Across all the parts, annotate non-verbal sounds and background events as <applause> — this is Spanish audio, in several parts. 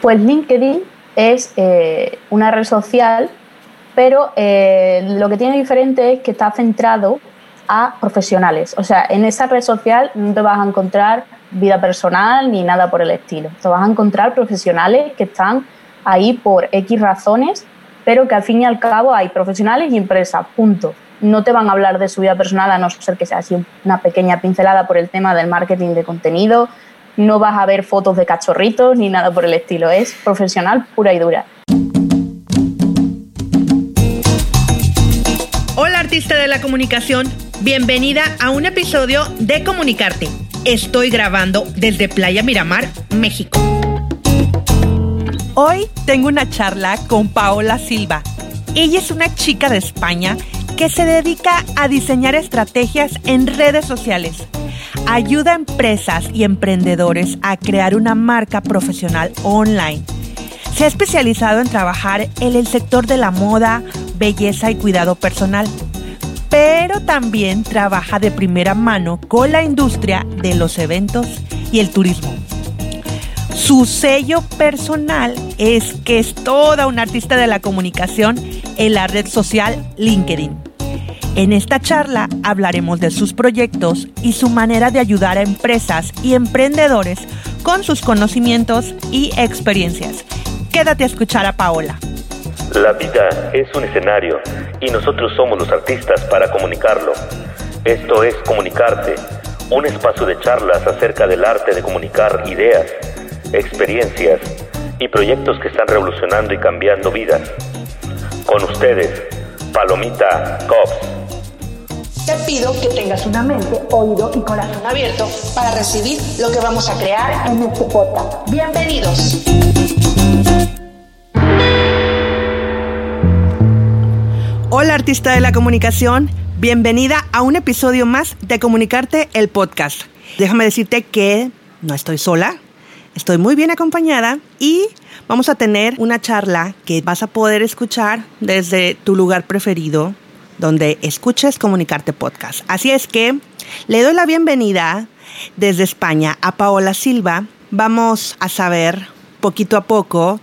Pues LinkedIn es eh, una red social, pero eh, lo que tiene diferente es que está centrado a profesionales. O sea, en esa red social no te vas a encontrar vida personal ni nada por el estilo. Te vas a encontrar profesionales que están ahí por X razones, pero que al fin y al cabo hay profesionales y empresas, punto. No te van a hablar de su vida personal a no ser que sea así una pequeña pincelada por el tema del marketing de contenido. No vas a ver fotos de cachorritos ni nada por el estilo. Es profesional pura y dura. Hola artista de la comunicación, bienvenida a un episodio de Comunicarte. Estoy grabando desde Playa Miramar, México. Hoy tengo una charla con Paola Silva. Ella es una chica de España que se dedica a diseñar estrategias en redes sociales. Ayuda a empresas y emprendedores a crear una marca profesional online. Se ha especializado en trabajar en el sector de la moda, belleza y cuidado personal, pero también trabaja de primera mano con la industria de los eventos y el turismo. Su sello personal es que es toda una artista de la comunicación en la red social LinkedIn. En esta charla hablaremos de sus proyectos y su manera de ayudar a empresas y emprendedores con sus conocimientos y experiencias. Quédate a escuchar a Paola. La vida es un escenario y nosotros somos los artistas para comunicarlo. Esto es Comunicarte, un espacio de charlas acerca del arte de comunicar ideas experiencias y proyectos que están revolucionando y cambiando vidas. Con ustedes, Palomita Cops. Te pido que tengas una mente, oído y corazón abierto para recibir lo que vamos a crear en este podcast. Bienvenidos. Hola artista de la comunicación, bienvenida a un episodio más de Comunicarte el podcast. Déjame decirte que no estoy sola, Estoy muy bien acompañada y vamos a tener una charla que vas a poder escuchar desde tu lugar preferido, donde escuches Comunicarte Podcast. Así es que le doy la bienvenida desde España a Paola Silva. Vamos a saber poquito a poco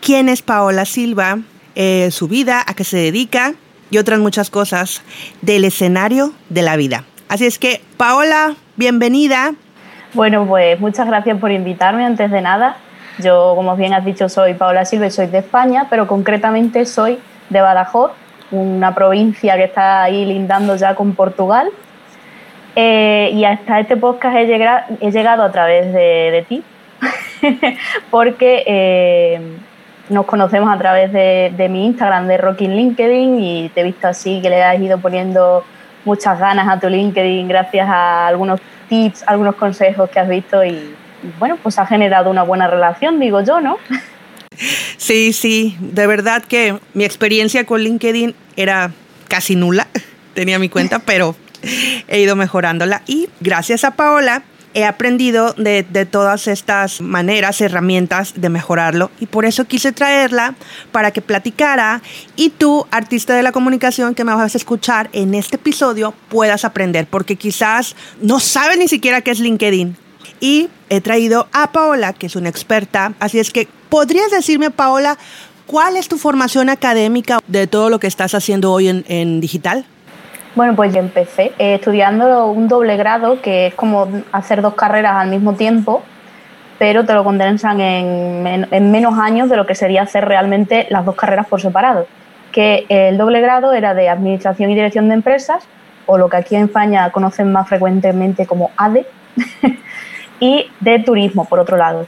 quién es Paola Silva, eh, su vida, a qué se dedica y otras muchas cosas del escenario de la vida. Así es que, Paola, bienvenida. Bueno, pues muchas gracias por invitarme antes de nada. Yo, como bien has dicho, soy Paola Silva y soy de España, pero concretamente soy de Badajoz, una provincia que está ahí lindando ya con Portugal. Eh, y hasta este podcast he llegado, he llegado a través de, ti, <laughs> porque eh, nos conocemos a través de, de, mi Instagram de Rocking LinkedIn y te he visto así que le has ido poniendo muchas ganas a tu LinkedIn gracias a algunos tips, algunos consejos que has visto y, bueno, pues ha generado una buena relación, digo yo, ¿no? <laughs> Sí, sí, de verdad que mi experiencia con LinkedIn era casi nula, <laughs> tenía mi cuenta, <laughs> pero he ido mejorándola y gracias a Paola he aprendido de, todas estas maneras, herramientas de mejorarlo y por eso quise traerla para que platicara y tú, artista de la comunicación que me vas a escuchar en este episodio, puedas aprender porque quizás no sabes ni siquiera qué es LinkedIn. Y he traído a Paola, que es una experta, así es que podrías decirme, Paola, ¿cuál es tu formación académica de todo lo que estás haciendo hoy en, en digital? Bueno, pues yo empecé eh, estudiando un doble grado, que es como hacer dos carreras al mismo tiempo, pero te lo condensan en, menos años de lo que sería hacer realmente las dos carreras por separado. Que el doble grado era de Administración y Dirección de Empresas, o lo que aquí en España conocen más frecuentemente como ADE, <laughs> y de Turismo, por otro lado.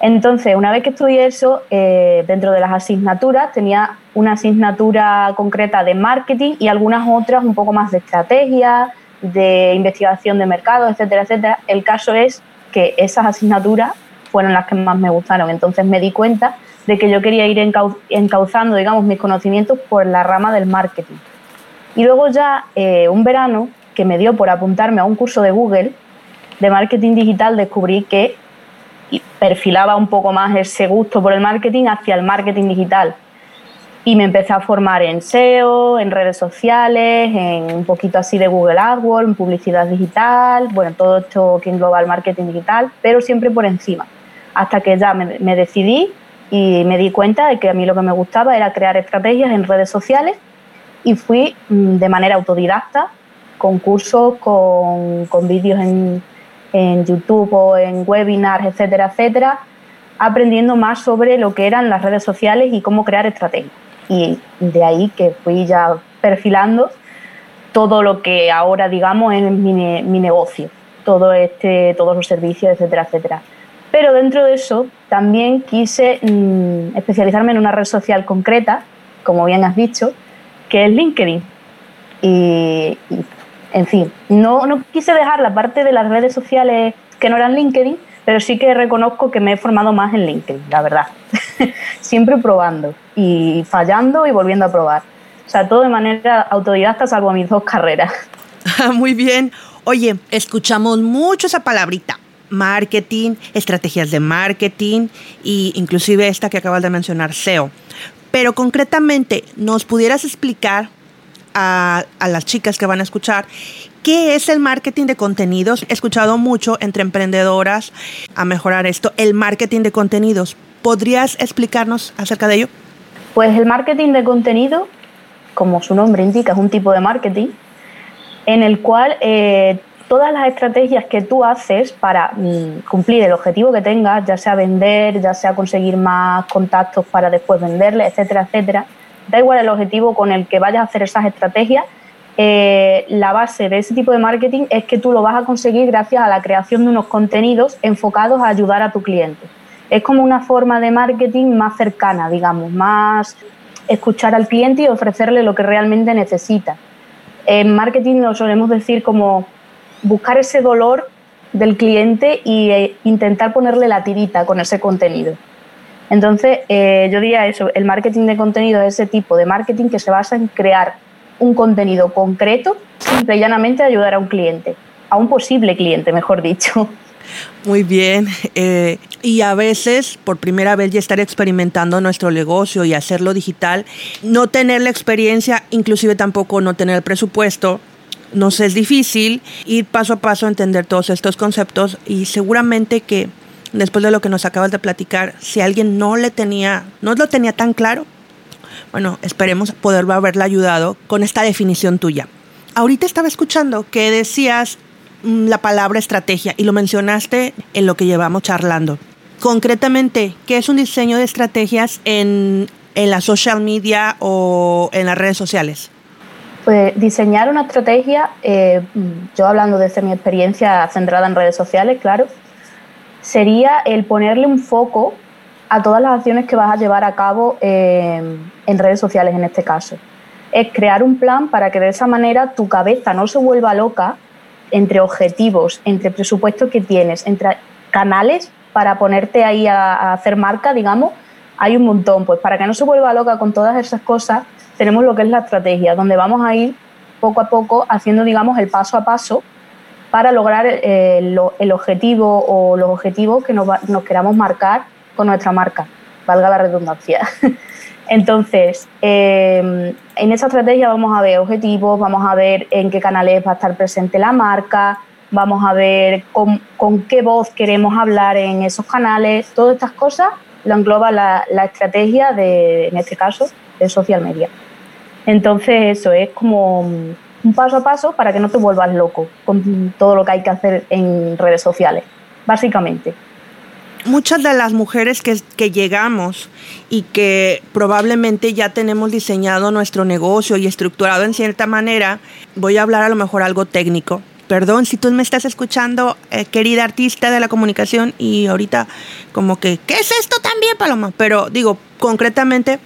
Entonces, una vez que estudié eso, eh, dentro de las asignaturas tenía una asignatura concreta de marketing y algunas otras un poco más de estrategia, de investigación de mercado, etcétera, etcétera. El caso es que esas asignaturas fueron las que más me gustaron. Entonces me di cuenta de que yo quería ir encauzando, digamos, mis conocimientos por la rama del marketing. Y luego ya eh, un verano que me dio por apuntarme a un curso de Google de marketing digital, descubrí que perfilaba un poco más ese gusto por el marketing hacia el marketing digital. Y me empecé a formar en SEO, en redes sociales, en un poquito así de Google AdWords, en publicidad digital, bueno, todo esto que engloba el marketing digital, pero siempre por encima. Hasta que ya me, decidí y me di cuenta de que a mí lo que me gustaba era crear estrategias en redes sociales y fui mm, de manera autodidacta con cursos, con, con vídeos en, en YouTube o en webinars, etcétera, etcétera, aprendiendo más sobre lo que eran las redes sociales y cómo crear estrategias. Y de ahí que fui ya perfilando todo lo que ahora, digamos, es mi, negocio, todo este, todos los servicios, etcétera, etcétera. Pero dentro de eso también quise mm, especializarme en una red social concreta, como bien has dicho, que es LinkedIn. Y en fin, no, no quise dejar la parte de las redes sociales que no eran LinkedIn, pero sí que reconozco que me he formado más en LinkedIn, la verdad. <laughs> Siempre probando y fallando y volviendo a probar. O sea, todo de manera autodidacta, salvo mis dos carreras. <laughs> <laughs> Muy bien. Oye, escuchamos mucho esa palabrita. Marketing, estrategias de marketing e inclusive esta que acabas de mencionar, SEO. Pero concretamente, ¿nos pudieras explicar a, las chicas que van a escuchar qué es el marketing de contenidos? He escuchado mucho entre emprendedoras a mejorar esto, el marketing de contenidos. ¿Podrías explicarnos acerca de ello? Pues el marketing de contenido como su nombre indica, es un tipo de marketing en el cual eh, todas las estrategias que tú haces para mm, cumplir el objetivo que tengas, ya sea vender, ya sea conseguir más contactos para después venderle, etcétera, etcétera, da igual el objetivo con el que vayas a hacer esas estrategias, eh, la base de ese tipo de marketing es que tú lo vas a conseguir gracias a la creación de unos contenidos enfocados a ayudar a tu cliente. Es como una forma de marketing más cercana, digamos, más escuchar al cliente y ofrecerle lo que realmente necesita. En marketing lo solemos decir como buscar ese dolor del cliente e intentar ponerle la tirita con ese contenido. Entonces, eh, yo diría eso, el marketing de contenido es ese tipo de marketing que se basa en crear un contenido concreto, simple y llanamente ayudar a un cliente, a un posible cliente, mejor dicho. Muy bien. Eh, y a veces, por primera vez, ya estar experimentando nuestro negocio y hacerlo digital, no tener la experiencia, inclusive tampoco no tener el presupuesto, nos es difícil ir paso a paso a entender todos estos conceptos y seguramente que después de lo que nos acabas de platicar, si alguien no le tenía, no lo tenía tan claro, bueno, esperemos poder haberle ayudado con esta definición tuya. Ahorita estaba escuchando que decías Mm, la palabra estrategia y lo mencionaste en lo que llevamos charlando. Concretamente, ¿qué es un diseño de estrategias en, en la social media o en las redes sociales? Pues diseñar una estrategia, eh, yo hablando desde mi experiencia centrada en redes sociales, claro, sería el ponerle un foco a todas las acciones que vas a llevar a cabo eh, en redes sociales en este caso. Es crear un plan para que de esa manera tu cabeza no se vuelva loca entre objetivos, entre presupuestos que tienes, entre canales para ponerte ahí a, hacer marca, digamos, hay un montón. Pues para que no se vuelva loca con todas esas cosas, tenemos lo que es la estrategia, donde vamos a ir poco a poco haciendo, digamos, el paso a paso para lograr eh, el objetivo o los objetivos que nos, nos queramos marcar con nuestra marca, valga la redundancia. <laughs> Entonces, eh, en esa estrategia vamos a ver objetivos, vamos a ver en qué canales va a estar presente la marca, vamos a ver con, qué voz queremos hablar en esos canales, todas estas cosas lo engloba la, estrategia de, en este caso, de social media. Entonces, eso es como un paso a paso para que no te vuelvas loco con todo lo que hay que hacer en redes sociales, básicamente muchas de las mujeres que, que, llegamos y que probablemente ya tenemos diseñado nuestro negocio y estructurado en cierta manera, voy a hablar a lo mejor algo técnico. Perdón si tú me estás escuchando, eh, querida artista de la comunicación, y ahorita como que, ¿qué es esto también, Paloma? Pero digo, concretamente,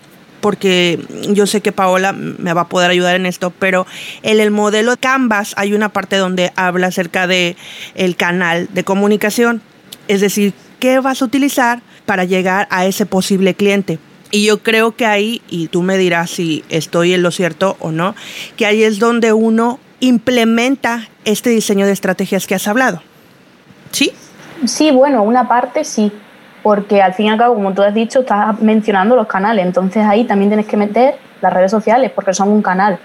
porque yo sé que Paola me va a poder ayudar en esto, pero en el modelo Canvas hay una parte donde habla acerca de el canal de comunicación, es decir, qué vas a utilizar para llegar a ese posible cliente. Y yo creo que ahí, y tú me dirás si estoy en lo cierto o no, que ahí es donde uno implementa este diseño de estrategias que has hablado. ¿Sí? Sí, bueno, una parte sí, porque al fin y al cabo, como tú has dicho, estás mencionando los canales, entonces ahí también tienes que meter las redes sociales porque son un canal.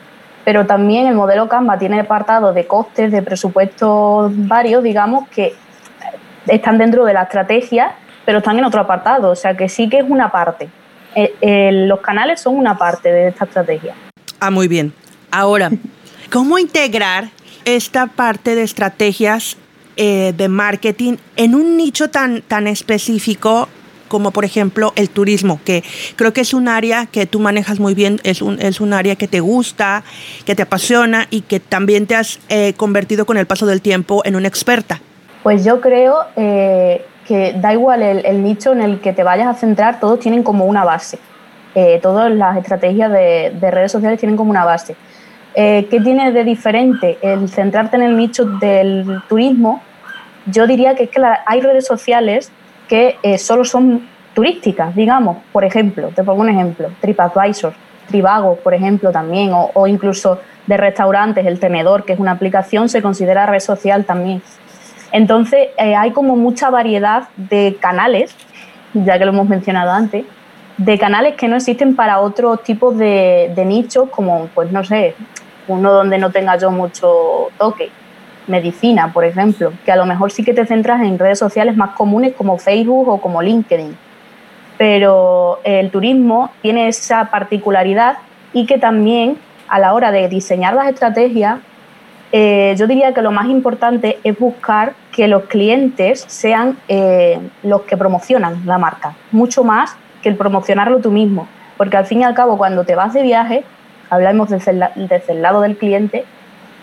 Pero también el modelo Canva tiene apartado de costes, de presupuestos varios, digamos, que están dentro de la estrategia pero están en otro apartado, o sea que sí que es una parte. Eh, los canales son una parte de esta estrategia. Ah, muy bien. Ahora, <laughs> ¿cómo integrar esta parte de estrategias eh, de marketing en un nicho tan, tan específico como por ejemplo el turismo, que creo que es un área que tú manejas muy bien, es un, es un área que te gusta, que te apasiona y que también te has eh, convertido con el paso del tiempo en una experta. Pues yo creo eh, que da igual el, nicho en el que te vayas a centrar, todos tienen como una base. todas las estrategias de, de, redes sociales tienen como una base. ¿Qué tiene de diferente el centrarte en el nicho del turismo? Yo diría que es que hay redes sociales que eh, solo son turísticas, digamos, por ejemplo, te pongo un ejemplo, TripAdvisor, Trivago, por ejemplo, también, o, incluso de restaurantes, El Tenedor, que es una aplicación, se considera red social también. Entonces, eh, hay como mucha variedad de canales, ya que lo hemos mencionado antes, de canales que no existen para otros tipos de, de nichos, como, pues no sé, uno donde no tenga yo mucho toque medicina, por ejemplo, que a lo mejor sí que te centras en redes sociales más comunes como Facebook o como LinkedIn. Pero el turismo tiene esa particularidad y que también a la hora de diseñar las estrategias, eh, yo diría que lo más importante es buscar que los clientes sean eh, los que promocionan la marca, mucho más que el promocionarlo tú mismo. Porque al fin y al cabo, cuando te vas de viaje, hablamos desde el lado del cliente,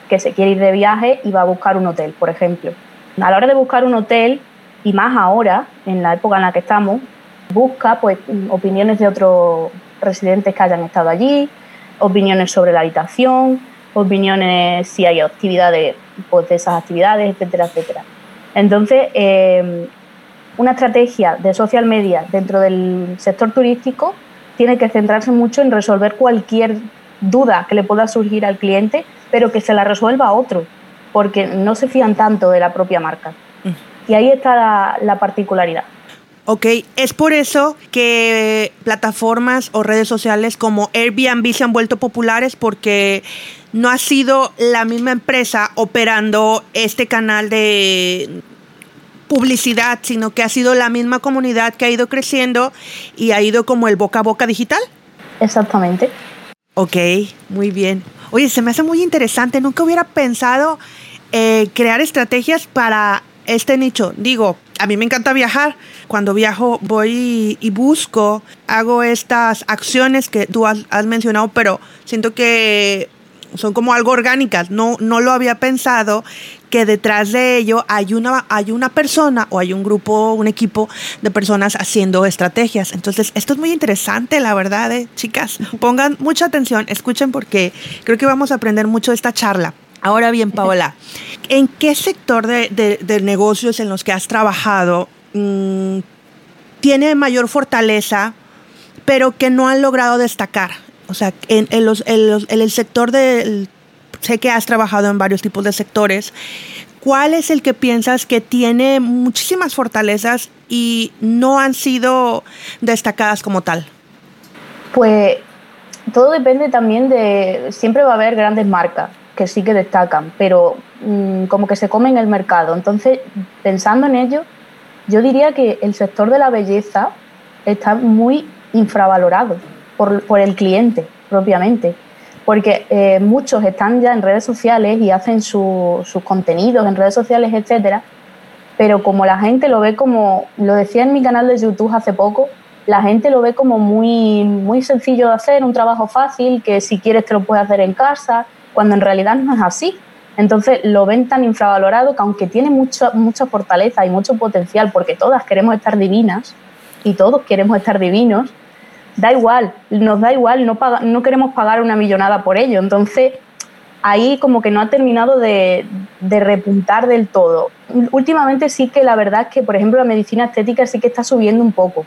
que se quiere ir de viaje y va a buscar un hotel, por ejemplo. A la hora de buscar un hotel, y más ahora, en la época en la que estamos, busca pues, opiniones de otros residentes que hayan estado allí, opiniones sobre la habitación, opiniones si hay actividades pues, de esas actividades, etcétera, etcétera. Entonces, em, una estrategia de social media dentro del sector turístico tiene que centrarse mucho en resolver cualquier duda que le pueda surgir al cliente pero que se la resuelva a otro, porque no se fían tanto de la propia marca. Y ahí está la, particularidad. Ok, es por eso que plataformas o redes sociales como Airbnb se han vuelto populares porque no ha sido la misma empresa operando este canal de publicidad, sino que ha sido la misma comunidad que ha ido creciendo y ha ido como el boca a boca digital. Exactamente. Ok, muy bien. Oye, se me hace muy interesante. Nunca hubiera pensado eh, crear estrategias para este nicho. Digo, a mí me encanta viajar. Cuando viajo voy y, busco, hago estas acciones que tú has, mencionado, pero siento que son como algo orgánicas. No, no lo había pensado que detrás de ello hay una, hay una persona o hay un grupo, un equipo de personas haciendo estrategias. Entonces, esto es muy interesante, la verdad, ¿eh? chicas. <laughs> Pongan mucha atención, escuchen porque creo que vamos a aprender mucho de esta charla. Ahora bien, Paola, <laughs> ¿en qué sector de, negocios en los que has trabajado mm, tiene mayor fortaleza, pero que no han logrado destacar? O sea, en, los, en el sector del sé que has trabajado en varios tipos de sectores. ¿Cuál es el que piensas que tiene muchísimas fortalezas y no han sido destacadas como tal? Pues todo depende también de, siempre va a haber grandes marcas que sí que destacan, pero mm, como que se comen el mercado. Entonces, pensando en ello, yo diría que el sector de la belleza está muy infravalorado por, el cliente propiamente porque eh, muchos están ya en redes sociales y hacen sus contenidos en redes sociales, etcétera, pero como la gente lo ve como, lo decía en mi canal de YouTube hace poco, la gente lo ve como muy, muy sencillo de hacer, un trabajo fácil, que si quieres te lo puedes hacer en casa, cuando en realidad no es así. Entonces lo ven tan infravalorado que aunque tiene mucha, mucha fortaleza y mucho potencial, porque todas queremos estar divinas y todos queremos estar divinos, da igual, nos da igual, no, no queremos pagar una millonada por ello. Entonces, ahí como que no ha terminado de, repuntar del todo. Últimamente sí que la verdad es que, por ejemplo, la medicina estética sí que está subiendo un poco,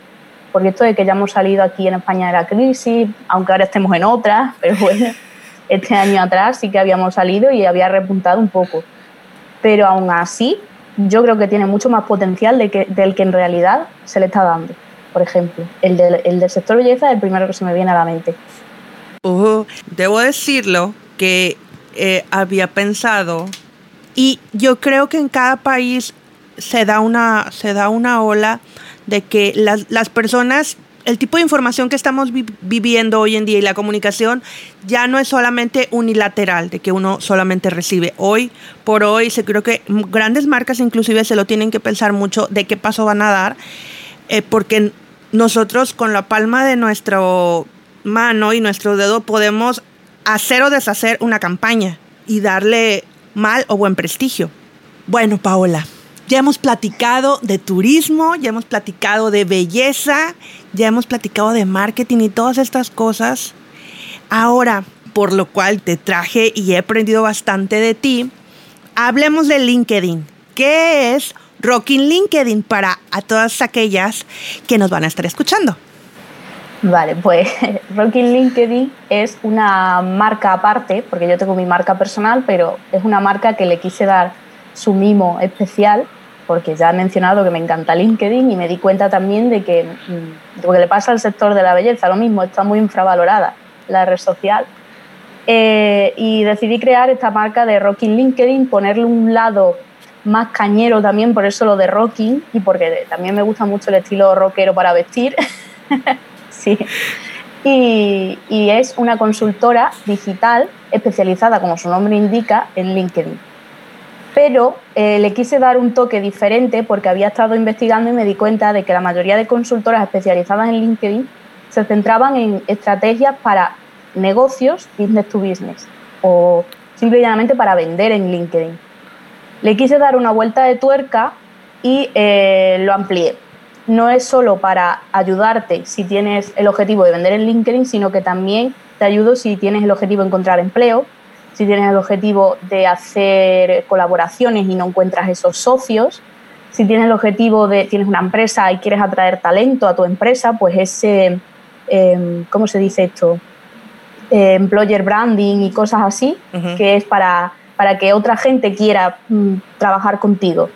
porque esto de que ya hemos salido aquí en España de la crisis, aunque ahora estemos en otra, <laughs> pero bueno, este año atrás sí que habíamos salido y había repuntado un poco. Pero aún así, yo creo que tiene mucho más potencial de que, del que en realidad se le está dando por ejemplo. El, del sector belleza es el primero que se me viene a la mente. Uh, debo decirlo que eh, había pensado y yo creo que en cada país se da una, se da una ola de que las, las personas el tipo de información que estamos viviendo hoy en día y la comunicación ya no es solamente unilateral, de que uno solamente recibe. Hoy por hoy, se creo que grandes marcas inclusive se lo tienen que pensar mucho de qué paso van a dar, eh, porque nosotros con la palma de nuestra mano y nuestro dedo podemos hacer o deshacer una campaña y darle mal o buen prestigio. Bueno, Paola, ya hemos platicado de turismo, ya hemos platicado de belleza, ya hemos platicado de marketing y todas estas cosas. Ahora, por lo cual te traje y he aprendido bastante de ti, hablemos de LinkedIn. ¿Qué es Rocking LinkedIn para a todas aquellas que nos van a estar escuchando? Vale, pues <laughs> Rocking LinkedIn es una marca aparte, porque yo tengo mi marca personal, pero es una marca que le quise dar su mimo especial porque ya he mencionado que me encanta LinkedIn y me di cuenta también de que mm, lo que le pasa al sector de la belleza, lo mismo, está muy infravalorada la red social. Eh, y decidí crear esta marca de Rocking LinkedIn, ponerle un lado más cañero también, por eso lo de Rocking y porque también me gusta mucho el estilo rockero para vestir. <laughs> sí. Y, y es una consultora digital especializada, como su nombre indica, en LinkedIn pero eh, le quise dar un toque diferente porque había estado investigando y me di cuenta de que la mayoría de consultoras especializadas en LinkedIn se centraban en estrategias para negocios, business to business, o simplemente para vender en LinkedIn. Le quise dar una vuelta de tuerca y eh, lo amplié. No es solo para ayudarte si tienes el objetivo de vender en LinkedIn, sino que también te ayudo si tienes el objetivo de encontrar empleo, si tienes el objetivo de hacer colaboraciones y no encuentras esos socios, si tienes el objetivo de, tienes una empresa y quieres atraer talento a tu empresa, pues ese, em, ¿cómo se dice esto? Eh, employer branding y cosas así, que es para, para que otra gente quiera mm, trabajar contigo.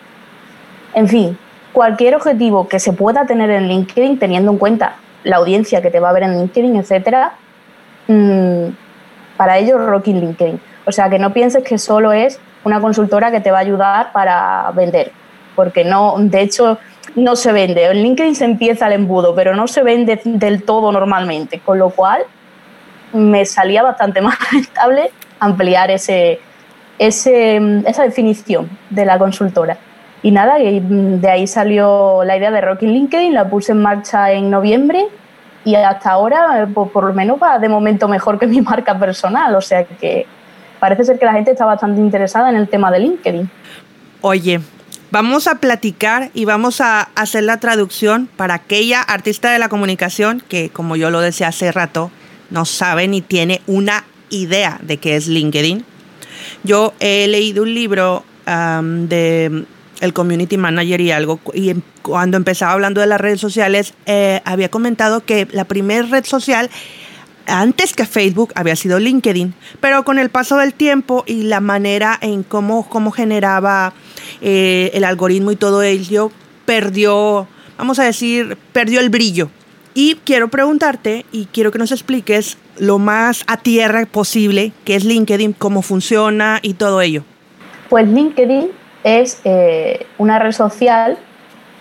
En fin, cualquier objetivo que se pueda tener en LinkedIn, teniendo en cuenta la audiencia que te va a ver en LinkedIn, etcétera, mm, para ello Rocking LinkedIn. O sea, que no pienses que solo es una consultora que te va a ayudar para vender, porque no, de hecho, no se vende. En LinkedIn se empieza el embudo, pero no se vende del todo normalmente, con lo cual me salía bastante <laughs> más rentable ampliar ese, ese, esa definición de la consultora. Y nada, de ahí salió la idea de Rocking LinkedIn, la puse en marcha en noviembre y hasta ahora, por, por lo menos va de momento mejor que mi <laughs> marca personal, o sea que parece ser que la gente está bastante interesada en el tema de LinkedIn. Oye, vamos a platicar y vamos a hacer la traducción para aquella artista de la comunicación que, como yo lo decía hace rato, no sabe ni tiene una idea de qué es LinkedIn. Yo he leído un libro de el community manager y algo, y em, cuando empezaba hablando de las redes sociales, eh, había comentado que la primera red social antes que Facebook había sido LinkedIn, pero con el paso del tiempo y la manera en cómo, cómo generaba eh, el algoritmo y todo ello, perdió, vamos a decir, perdió el brillo. Y quiero preguntarte y quiero que nos expliques lo más a tierra posible, qué es LinkedIn, cómo funciona y todo ello. Pues LinkedIn es eh, una red social,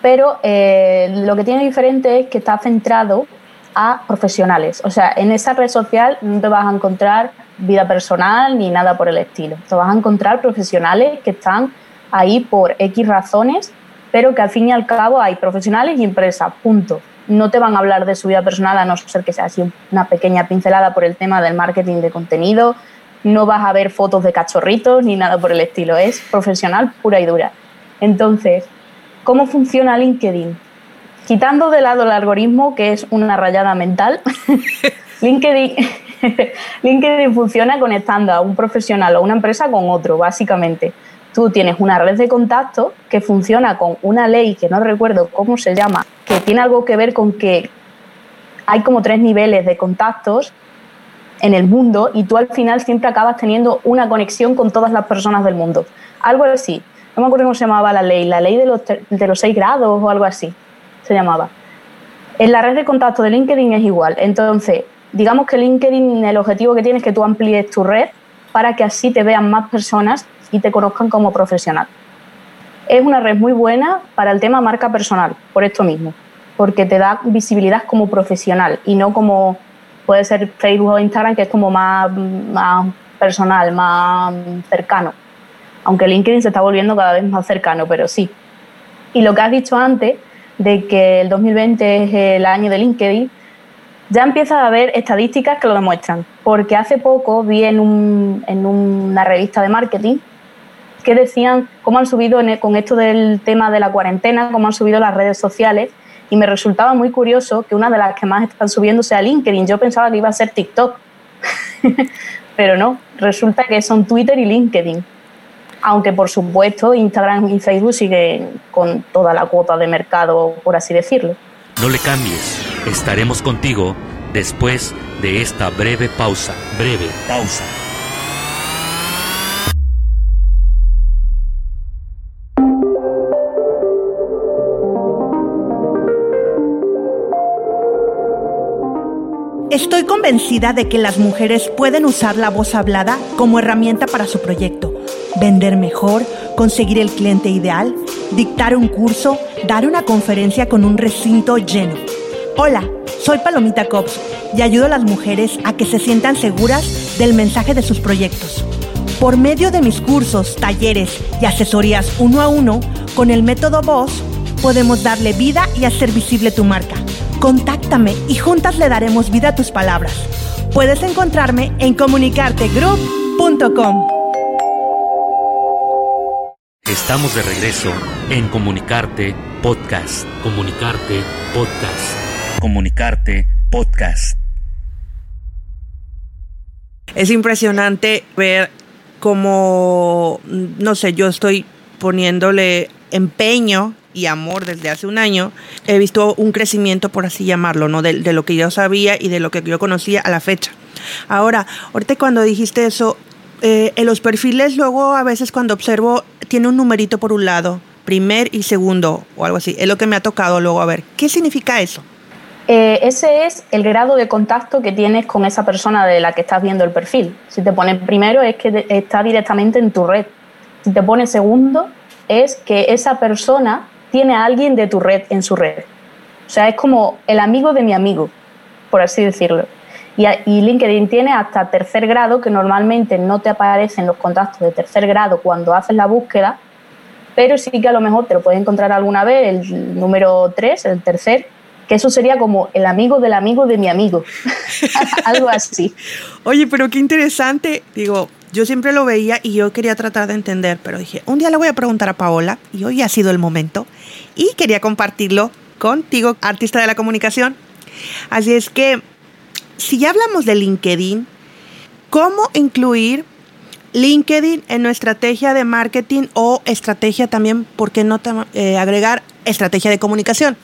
pero eh, lo que tiene diferente es que está centrado a profesionales. O sea, en esa red social no te vas a encontrar vida personal ni nada por el estilo. Te vas a encontrar profesionales que están ahí por X razones, pero que al fin y al cabo hay profesionales y empresas, punto. No te van a hablar de su vida personal a no ser que sea así una pequeña pincelada por el tema del marketing de contenido. No vas a ver fotos de cachorritos ni nada por el estilo. Es profesional pura y dura. Entonces, ¿cómo funciona LinkedIn? quitando de lado el algoritmo, que es una rayada mental, <laughs> LinkedIn, <laughs> LinkedIn funciona conectando a un profesional o una empresa con otro, básicamente. Tú tienes una red de contactos que funciona con una ley que no recuerdo cómo se llama, que tiene algo que ver con que hay como tres niveles de contactos en el mundo y tú al final siempre acabas teniendo una conexión con todas las personas del mundo. Algo así. No me acuerdo cómo se llamaba la ley, la ley de los, de los seis grados o algo así se llamaba. En la red de contacto de LinkedIn es igual. Entonces, digamos que LinkedIn, el objetivo que tiene es que tú amplíes tu red para que así te vean más personas y te conozcan como profesional. Es una red muy buena para el tema marca personal, por esto mismo. porque te da visibilidad como profesional y no como puede ser Facebook o Instagram, que es como más, más personal, más cercano. Aunque LinkedIn se está volviendo cada vez más cercano, pero sí. Y lo que has dicho antes, de que el 2020 es el año de LinkedIn, ya empieza a haber estadísticas que lo demuestran. Porque hace poco vi en, un, en una revista de marketing que decían cómo han subido e, con esto del tema de la cuarentena, cómo han subido las redes sociales y me resultaba muy curioso que una de las que más están subiendo sea LinkedIn. Yo pensaba que iba a ser TikTok, <laughs> pero no, resulta que son Twitter y LinkedIn. Aunque por supuesto Instagram y Facebook siguen con toda la cuota de mercado, por así decirlo. No le cambies, estaremos contigo después de esta breve pausa. Breve pausa. Estoy convencida de que las mujeres pueden usar la voz hablada como herramienta para su proyecto. Vender mejor, conseguir el cliente ideal, dictar un curso, dar una conferencia con un recinto lleno. Hola, soy Palomita Cops y ayudo a las mujeres a que se sientan seguras del mensaje de sus proyectos. Por medio de mis cursos, talleres y asesorías uno a uno, con el método Voz, podemos darle vida y hacer visible tu marca Contáctame y juntas le daremos vida a tus palabras. Puedes encontrarme en comunicartegroup.com. Estamos de regreso en Comunicarte Podcast. Comunicarte Podcast. Comunicarte Podcast. Es impresionante ver cómo, no sé, yo estoy poniéndole empeño y amor desde hace un año, he visto un crecimiento, por así llamarlo, ¿no? De, lo que yo sabía y de lo que yo conocía a la fecha. Ahora, ahorita cuando dijiste eso, eh, en los perfiles luego a veces cuando observo tiene un numerito por un lado, primer y segundo o algo así. Es lo que me ha tocado luego a ver. ¿Qué significa eso? Eh, ese es el grado de contacto que tienes con esa persona de la que estás viendo el perfil. Si te pones primero es que está directamente en tu red. Si te pones segundo es que esa persona tiene a alguien de tu red en su red. O sea, es como el amigo de mi amigo, por así decirlo. Y, LinkedIn tiene hasta tercer grado, que normalmente no te aparecen los contactos de tercer grado cuando haces la búsqueda, pero sí que a lo mejor te lo puedes encontrar alguna vez, el número 3, el tercer, que eso sería como el amigo del amigo de mi amigo, <laughs> algo así. Oye, pero qué interesante, digo, yo siempre lo veía y yo quería tratar de entender, pero dije, un día le voy a preguntar a Paola y hoy ha sido el momento y quería compartirlo contigo, artista de la comunicación. Así es que, si ya hablamos de LinkedIn, ¿cómo incluir LinkedIn en nuestra estrategia de marketing o estrategia también, por qué no eh, agregar estrategia de comunicación?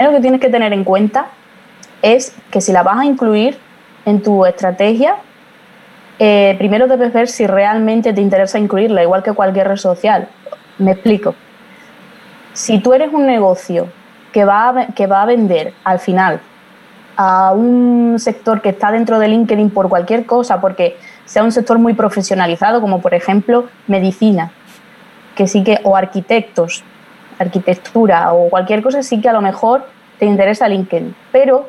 Lo que tienes que tener en cuenta es que si la vas a incluir en tu estrategia, eh, primero debes ver si realmente te interesa incluirla, igual que cualquier red social. Me explico. Si tú eres un negocio que va a, que va a vender al final a un sector que está dentro de LinkedIn por cualquier cosa, porque sea un sector muy profesionalizado, como por ejemplo medicina, que sí que, o arquitectos, arquitectura o cualquier cosa, sí que a lo mejor te interesa LinkedIn. Pero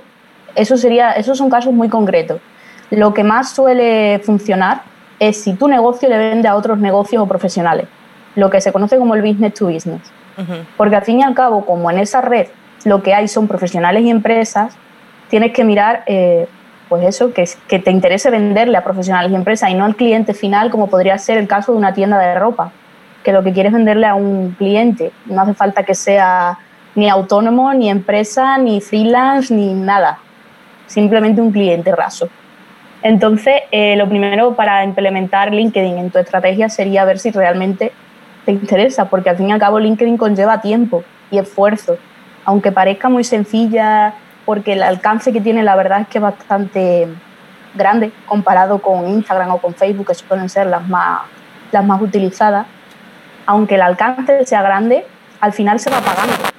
eso sería, esos son casos muy concretos. Lo que más suele funcionar es si tu negocio le vende a otros negocios o profesionales, lo que se conoce como el business to business. Porque al fin y al cabo, como en esa red lo que hay son profesionales y empresas, tienes que mirar, eh, pues eso, que, que te interese venderle a profesionales y empresas y no al cliente final, como podría ser el caso de una tienda de ropa, que lo que quieres venderle a un cliente. No hace falta que sea ni autónomo, ni empresa, ni freelance, ni nada. Simplemente un cliente raso. Entonces, eh, lo primero para implementar LinkedIn en tu estrategia sería ver si realmente te interesa, porque al fin y al cabo LinkedIn conlleva tiempo y esfuerzo. Aunque parezca muy sencilla, porque el alcance que tiene la verdad es que es bastante grande comparado con Instagram o con Facebook, que suelen ser las más, las más utilizadas. Aunque el alcance sea grande, al final se va pagando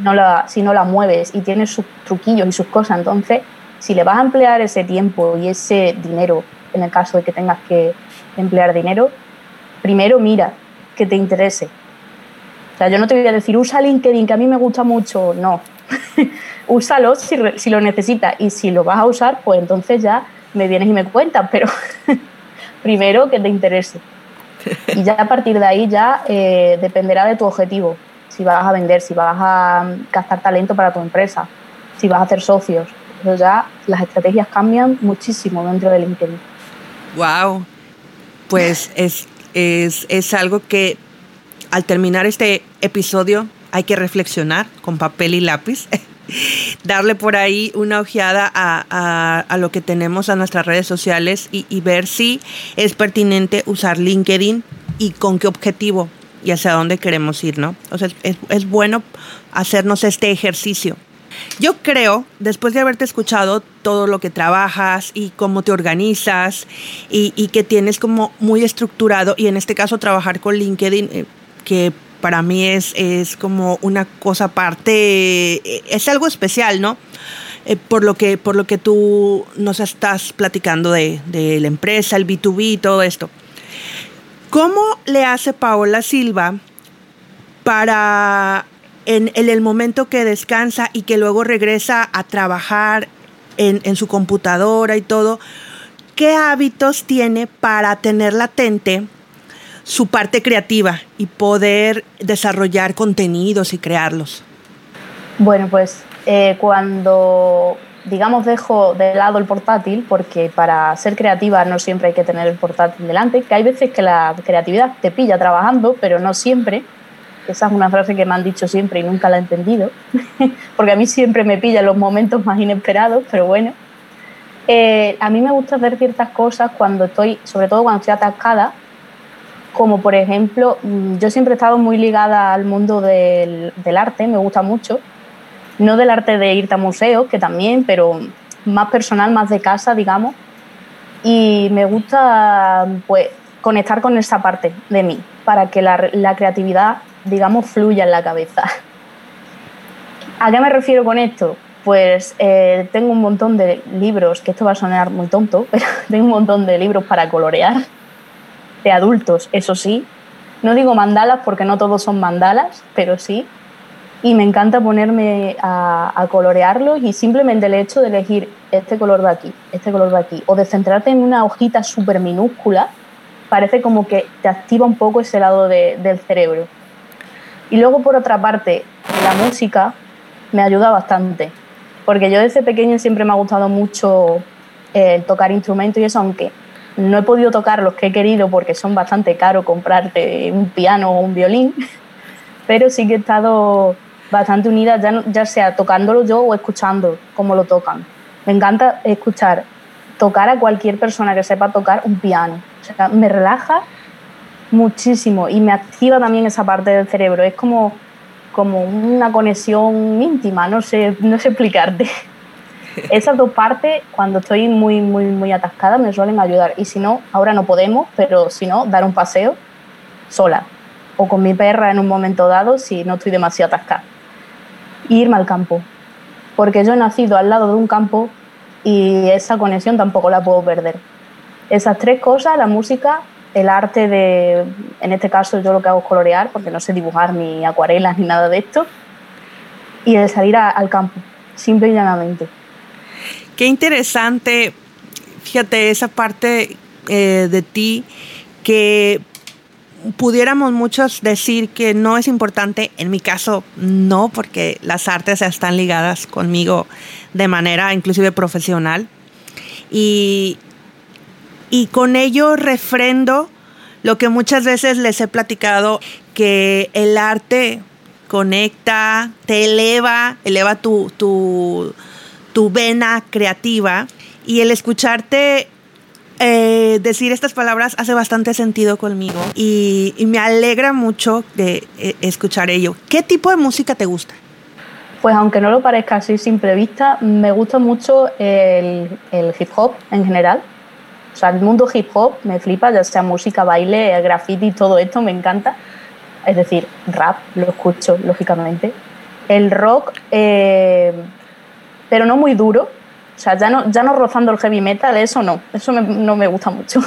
no si no la mueves y tienes sus truquillos y sus cosas. Entonces, si le vas a emplear ese tiempo y ese dinero, en el caso de que tengas que emplear dinero, primero mira que te interese. O sea, yo no te voy a decir, usa LinkedIn, que a mí me gusta mucho. No. <laughs> Úsalo si, si lo necesitas y si lo vas a usar, pues entonces ya me vienes y me cuentas, pero <laughs> primero que te interese. Y ya a partir de ahí ya eh, dependerá de tu objetivo. Si vas a vender, si vas a gastar talento para tu empresa, si vas a hacer socios. Pero ya las estrategias cambian muchísimo dentro de LinkedIn. Wow. Pues es, es, es algo que al terminar este episodio hay que reflexionar con papel y lápiz. <laughs> <laughs> darle por ahí una ojeada a, a, lo que tenemos a nuestras redes sociales y, ver si es pertinente usar LinkedIn y con qué objetivo y hacia dónde queremos ir, ¿no? O sea, es, bueno hacernos este ejercicio. Yo creo, después de haberte escuchado todo lo que trabajas y cómo te organizas y, y que tienes como muy estructurado, y en este caso trabajar con LinkedIn, eh, que para mí es, es como una cosa aparte, eh, es algo especial, ¿no? Eh, por, lo que, por lo que tú nos estás platicando de, de la empresa, el B2B, todo esto. ¿Cómo le hace Paola Silva para en, en, el momento que descansa y que luego regresa a trabajar en, en, su computadora y todo, ¿qué hábitos tiene para tener latente su parte creativa y poder desarrollar contenidos y crearlos? Bueno, pues eh, cuando digamos dejo de lado el portátil, porque para ser creativa no siempre hay que tener el portátil delante, que hay veces que la creatividad te pilla trabajando, pero no siempre. Esa es una frase que me han dicho siempre y nunca la he entendido, <laughs> porque a mí siempre me pilla en los momentos más inesperados, pero bueno. Eh, a mí me gusta hacer ciertas cosas cuando estoy, sobre todo cuando estoy atascada, como por ejemplo, mm, yo siempre he estado muy ligada al mundo del, arte, me gusta mucho, no del arte de irte a museos, que también, pero más personal, más de casa, digamos, y me gusta pues conectar con esa parte de mí, para que la, la creatividad, digamos, fluya en la cabeza. <laughs> ¿A qué me refiero con esto? Pues eh, tengo un montón de libros, que esto va a sonar muy tonto, <laughs> pero tengo un montón de libros para colorear de adultos, eso sí. No digo mandalas porque no todos son mandalas, pero sí. Y me encanta ponerme a, a colorearlos y simplemente el hecho de elegir este color de aquí, este color de aquí, o de centrarte en una hojita súper minúscula, parece como que te activa un poco ese lado de, del cerebro. Y luego, por otra parte, la música me ayuda bastante, porque yo desde pequeña siempre me ha gustado mucho eh, tocar instrumentos y eso, aunque no he podido tocar los que he querido porque son bastante caros comprarte un piano o un violín, <laughs> pero sí que he estado bastante unida, ya, ya sea tocándolo yo o escuchando cómo lo tocan. Me encanta escuchar, tocar a cualquier persona que sepa tocar un piano. O sea, me relaja muchísimo y me activa también esa parte del cerebro. Es como, como una conexión íntima, no sé, no sé explicarte. <laughs> Esas dos partes, cuando estoy muy, muy, muy atascada, me suelen ayudar. Y si no, ahora no podemos, pero si no, dar un paseo sola o con mi perra en un momento dado si no estoy demasiado atascada. Y irme al campo, porque yo he nacido al lado de un campo y esa conexión tampoco la puedo perder. Esas tres cosas, la música, el arte de, en este caso yo lo que hago es colorear, porque no sé dibujar ni acuarelas ni nada de esto, y el salir al campo, simple y llanamente. Qué interesante, fíjate, esa parte eh, de ti que pudiéramos muchos decir que no es importante, en mi caso no, porque las artes están ligadas conmigo de manera inclusive profesional. Y, y con ello refrendo lo que muchas veces les he platicado, que el arte conecta, te eleva, eleva tu, tu, tu vena creativa y el escucharte eh, decir estas palabras hace bastante sentido conmigo y, me alegra mucho de eh, escuchar ello. ¿Qué tipo de música te gusta? Pues aunque no lo parezca así simple vista, me gusta mucho el, el hip hop en general. O sea, el mundo hip hop me flipa, ya sea música, baile, graffiti, todo esto me encanta. Es decir, rap, lo escucho, lógicamente. El rock, eh, pero no muy duro. O sea, ya no, ya no rozando el heavy metal, eso no, eso me, no me gusta mucho.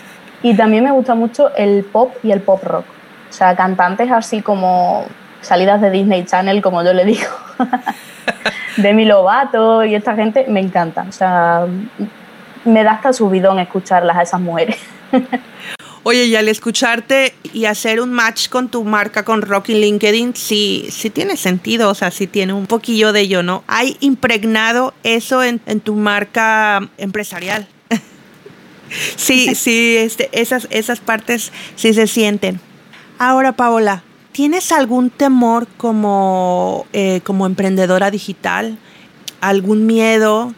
<laughs> y también me gusta mucho el pop y el pop rock. O sea, cantantes así como salidas de Disney Channel, como yo le digo. <laughs> Demi Lovato y esta gente me encanta. O sea, me da hasta subidón escucharlas a esas mujeres. <laughs> Oye, y al escucharte y hacer un match con tu marca con Rocky LinkedIn, sí, sí tiene sentido, o sea, sí tiene un poquillo de ello, ¿no? ¿Hay impregnado eso en, tu marca empresarial? <laughs> sí, sí, este, esas, esas partes sí se sienten. Ahora, Paola, ¿tienes algún temor como, eh, como emprendedora digital? ¿Algún miedo?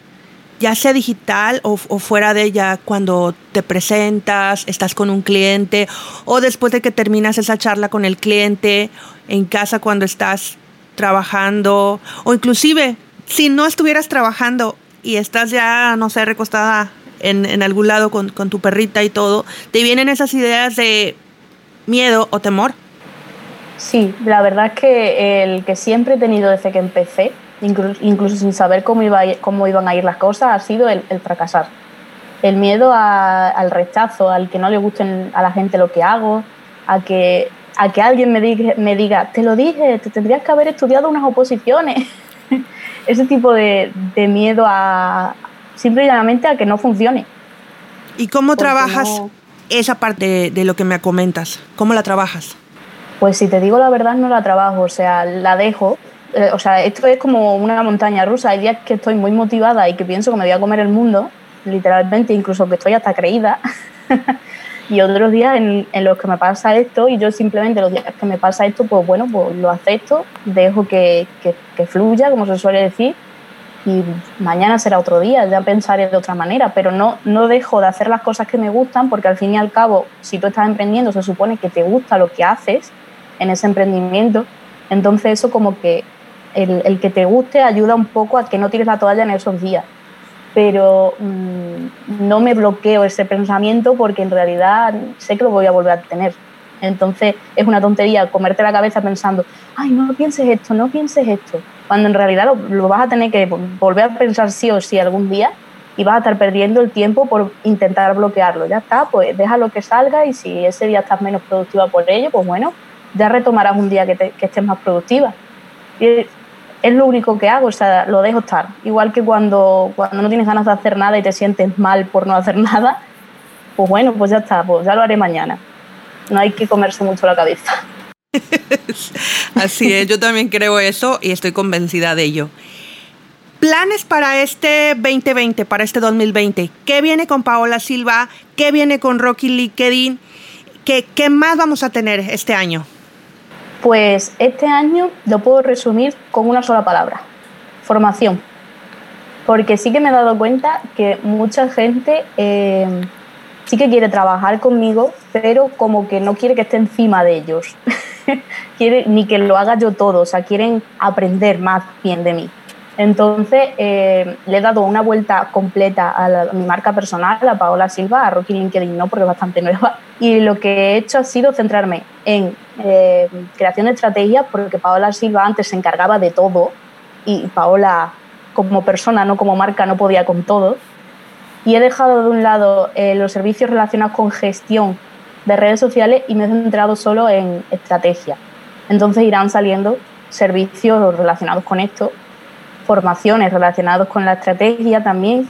Ya sea digital o, fuera de ella, cuando te presentas, estás con un cliente o después de que terminas esa charla con el cliente, en casa cuando estás trabajando o inclusive si no estuvieras trabajando y estás ya, no sé, recostada en, algún lado con, con tu perrita y todo, ¿te vienen esas ideas de miedo o temor? Sí, la verdad es que el que siempre he tenido desde que empecé incluso, sin saber cómo, iba cómo iban a ir las cosas, ha sido el, fracasar. El miedo al rechazo, al que no le guste a la gente lo que hago, a que, a que alguien me diga, me diga, te lo dije, te tendrías que haber estudiado unas oposiciones. <laughs> Ese tipo de, miedo a simplemente a que no funcione. ¿Y cómo trabajas esa parte de lo que me comentas? ¿Cómo la trabajas? Pues si te digo la verdad, no la trabajo, o sea, la dejo eh, o sea, esto es como una montaña rusa. Hay días que estoy muy motivada y que pienso que me voy a comer el mundo, literalmente, incluso que estoy hasta creída. <laughs> y otros días en, los que me pasa esto y yo simplemente los días que me pasa esto, pues bueno, pues lo acepto, dejo que, que, fluya, como se suele decir, y mañana será otro día, ya pensaré de otra manera, pero no, no dejo de hacer las cosas que me gustan porque al fin y al cabo, si tú estás emprendiendo, se supone que te gusta lo que haces en ese emprendimiento, entonces eso como que el, que te guste ayuda un poco a que no tires la toalla en esos días. Pero mm, no me bloqueo ese pensamiento porque en realidad sé que lo voy a volver a tener. Entonces es una tontería comerte la cabeza pensando, ay, no pienses esto, no pienses esto, cuando en realidad lo, vas a tener que volver a pensar sí o sí algún día y vas a estar perdiendo el tiempo por intentar bloquearlo. Ya está, pues déjalo que salga y si ese día estás menos productiva por ello, pues bueno, ya retomarás un día que, que estés más productiva. Y es lo único que hago, o sea, lo dejo estar. Igual que cuando, cuando no tienes ganas de hacer nada y te sientes mal por no hacer <laughs> nada, pues bueno, pues ya está, pues ya lo haré mañana. No hay que comerse mucho la cabeza. <laughs> Así es, yo también creo eso y estoy convencida de ello. Planes para este 2020, para este 2020. ¿Qué viene con Paola Silva? ¿Qué viene con Rocky LinkedIn? ¿Qué, ¿Qué más vamos a tener este año? Pues este año lo puedo resumir con una sola palabra, formación. Porque sí que me he dado cuenta que mucha gente eh, sí que quiere trabajar conmigo, pero como que no quiere que esté encima de ellos. <laughs> quiere, ni que lo haga yo todo, o sea, quieren aprender más bien de mí. Entonces eh, le he dado una vuelta completa a, mi marca personal, a Paola Silva, a Rocky LinkedIn no, porque es bastante nueva. Y lo que he hecho ha sido centrarme en eh, creación de estrategias, porque Paola Silva antes se encargaba de todo y Paola como persona, no como marca, no podía con todo. Y he dejado de un lado eh, los servicios relacionados con gestión de redes sociales y me he centrado solo en estrategia. Entonces irán saliendo servicios relacionados con esto formaciones relacionadas con la estrategia también.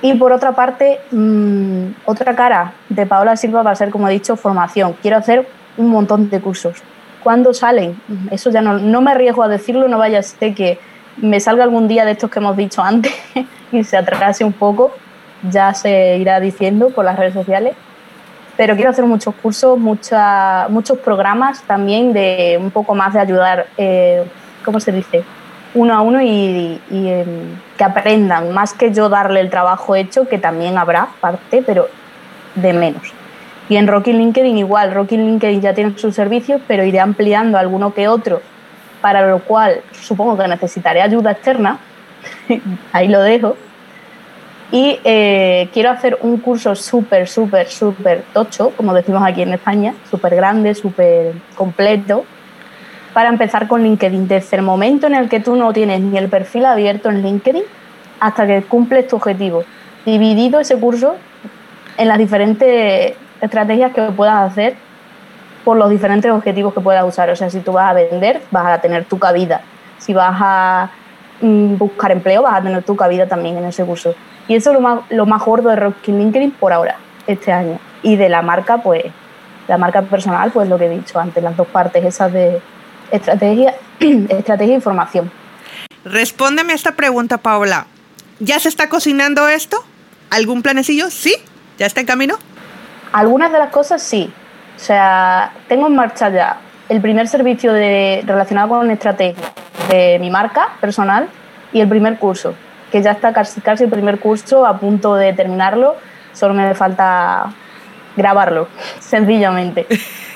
Y por otra parte, mm, otra cara de Paola Silva va a ser, como he dicho, formación. Quiero hacer un montón de cursos. ¿Cuándo salen? Eso ya no, no me arriesgo a decirlo, no vaya a ser que me salga algún día de estos que hemos dicho antes <laughs> y se atrase un poco, ya se irá diciendo por las redes sociales. Pero quiero hacer muchos cursos, mucha, muchos programas también de un poco más de ayudar, eh, ¿cómo se dice? Uno a uno y, em, que aprendan, más que yo darle el trabajo hecho, que también habrá parte, pero de menos. Y en Rocky LinkedIn igual, Rocky LinkedIn ya tiene sus servicios, pero iré ampliando alguno que otro, para lo cual supongo que necesitaré ayuda externa, <laughs> ahí lo dejo. Y eh, quiero hacer un curso súper, súper, súper tocho, como decimos aquí en España, súper grande, súper completo, para empezar con LinkedIn, desde el momento en el que tú no tienes ni el perfil abierto en LinkedIn hasta que cumples tu objetivo. Dividido ese curso en las diferentes estrategias que puedas hacer por los diferentes objetivos que puedas usar. O sea, si tú vas a vender, vas a tener tu cabida. Si vas a mm, buscar empleo, vas a tener tu cabida también en ese curso. Y eso es lo más, lo más gordo de Rocking LinkedIn por ahora, este año. Y de la marca, pues, la marca personal, pues lo que he dicho antes, las dos partes esas de estrategia, <clears throat> estrategia e información. Respóndeme esta pregunta, Paola. ¿Ya se está cocinando esto? ¿Algún planecillo? ¿Sí? ¿Ya está en camino? Algunas de las cosas sí. O sea, tengo en marcha ya el primer servicio de, relacionado con estrategia de mi marca personal y el primer curso, que ya está casi, casi el primer curso a punto de terminarlo, solo me falta grabarlo, <laughs> sencillamente. <laughs>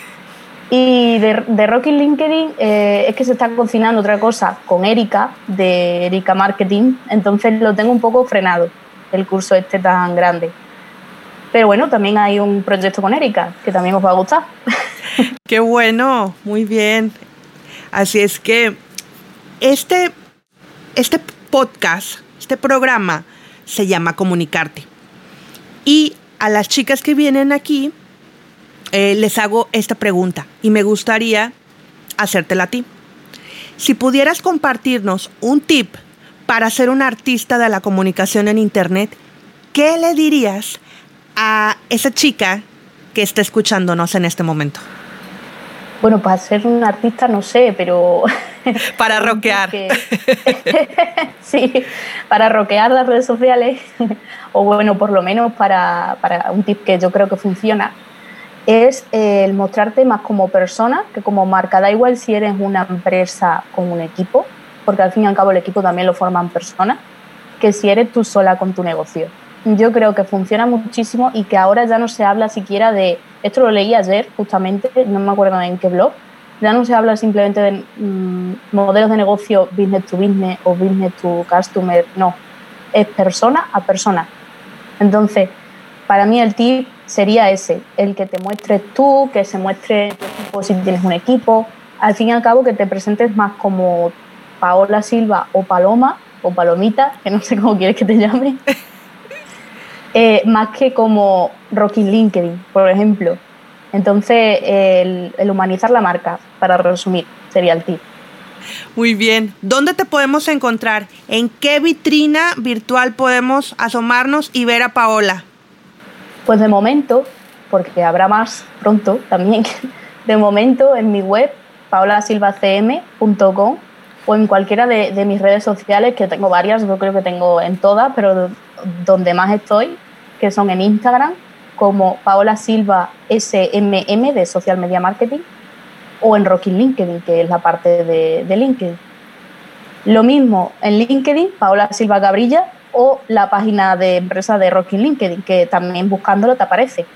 Y de, Rocky LinkedIn eh, es que se está cocinando otra cosa con Erika, de Erika Marketing, entonces lo tengo un poco frenado, el curso este tan grande. Pero bueno, también hay un proyecto con Erika que también os va a gustar. <laughs> Qué bueno, muy bien. Así es que este, este podcast, este programa se llama Comunicarte. Y a las chicas que vienen aquí eh, les hago esta pregunta y me gustaría hacértela a ti. Si pudieras compartirnos un tip para ser un artista de la comunicación en Internet, ¿qué le dirías a esa chica que está escuchándonos en este momento? Bueno, para ser un artista no sé, pero... <laughs> Para <laughs> rockear. <laughs> sí, para rockear las redes sociales, o bueno, por lo menos para, para, un tip que yo creo que funciona, es el mostrarte más como persona que como marca. Da igual si eres una empresa con un equipo, porque al fin y al cabo el equipo también lo forman personas, que si eres tú sola con tu negocio yo creo que funciona muchísimo y que ahora ya no se habla siquiera de, esto lo leí ayer justamente, no me acuerdo en qué blog, ya no se habla simplemente de mm, modelos de negocio business to business o business to customer, no, es persona a persona. Entonces, para mí el tip sería ese, el que te muestres tú, que se muestre tu equipo si tienes un equipo, al fin y al cabo que te presentes más como Paola Silva o Paloma o Palomita, que no sé cómo quieres que te llame. <laughs> Eh, más que como Rocky LinkedIn, por ejemplo. Entonces, el, humanizar la marca, para resumir, sería el tip. Muy bien. ¿Dónde te podemos encontrar? ¿En qué vitrina virtual podemos asomarnos y ver a Paola? Pues de momento, porque habrá más pronto también, <laughs> de momento en mi web, paolasilvacm.com o en cualquiera de, mis redes sociales, que tengo varias, yo creo que tengo en todas, pero donde más estoy, que son en Instagram, como Paola Silva SMM de Social Media Marketing, o en Rocking LinkedIn, que es la parte de, de LinkedIn. Lo mismo en LinkedIn, Paola Silva Gabrilla, o la página de empresa de Rocking LinkedIn, que también buscándolo te aparece.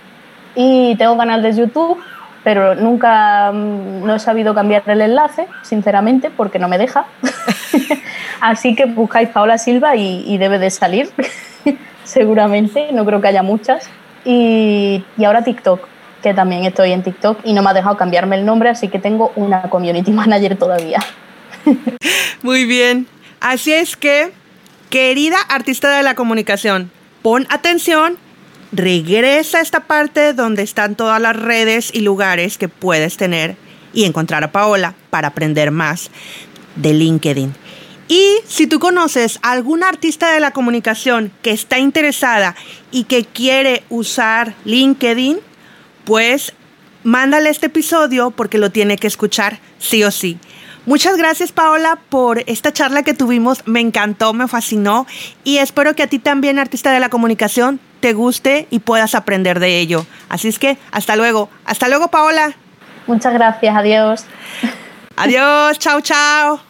Y tengo canal de YouTube, pero nunca mm, no he sabido cambiar el enlace, sinceramente, porque no me deja. <laughs> Así que buscáis Paola Silva y, debe de salir, <laughs> seguramente, no creo que haya muchas. Y, y, ahora TikTok, que también estoy en TikTok y no me ha dejado cambiarme el nombre, así que tengo una community manager todavía. <laughs> Muy bien, así es que, querida artista de la comunicación, pon atención regresa a esta parte donde están todas las redes y lugares que puedes tener y encontrar a Paola para aprender más de LinkedIn. Y si tú conoces a algún artista de la comunicación que está interesada y que quiere usar LinkedIn, pues mándale este episodio porque lo tiene que escuchar sí o sí. Muchas gracias Paola por esta charla que tuvimos, me encantó, me fascinó y espero que a ti también, artista de la comunicación, te guste y puedas aprender de ello. Así es que hasta luego, hasta luego Paola. Muchas gracias, adiós. Adiós, chao, chao.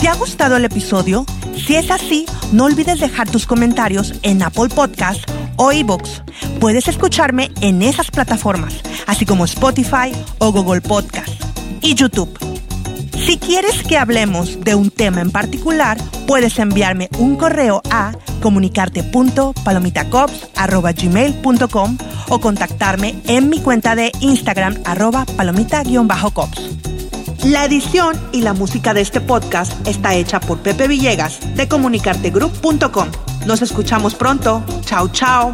¿Te ha gustado el episodio? Si es así, no olvides dejar tus comentarios en Apple Podcast o iBooks. Puedes escucharme en esas plataformas, así como Spotify o Google Podcast y YouTube. Si quieres que hablemos de un tema en particular, puedes enviarme un correo a comunicarte.palomitacops.gmail.com o contactarme en mi cuenta de Instagram arroba palomita-cops. La edición y la música de este podcast está hecha por Pepe Villegas de comunicartegroup.com. Nos escuchamos pronto. Chao, chao.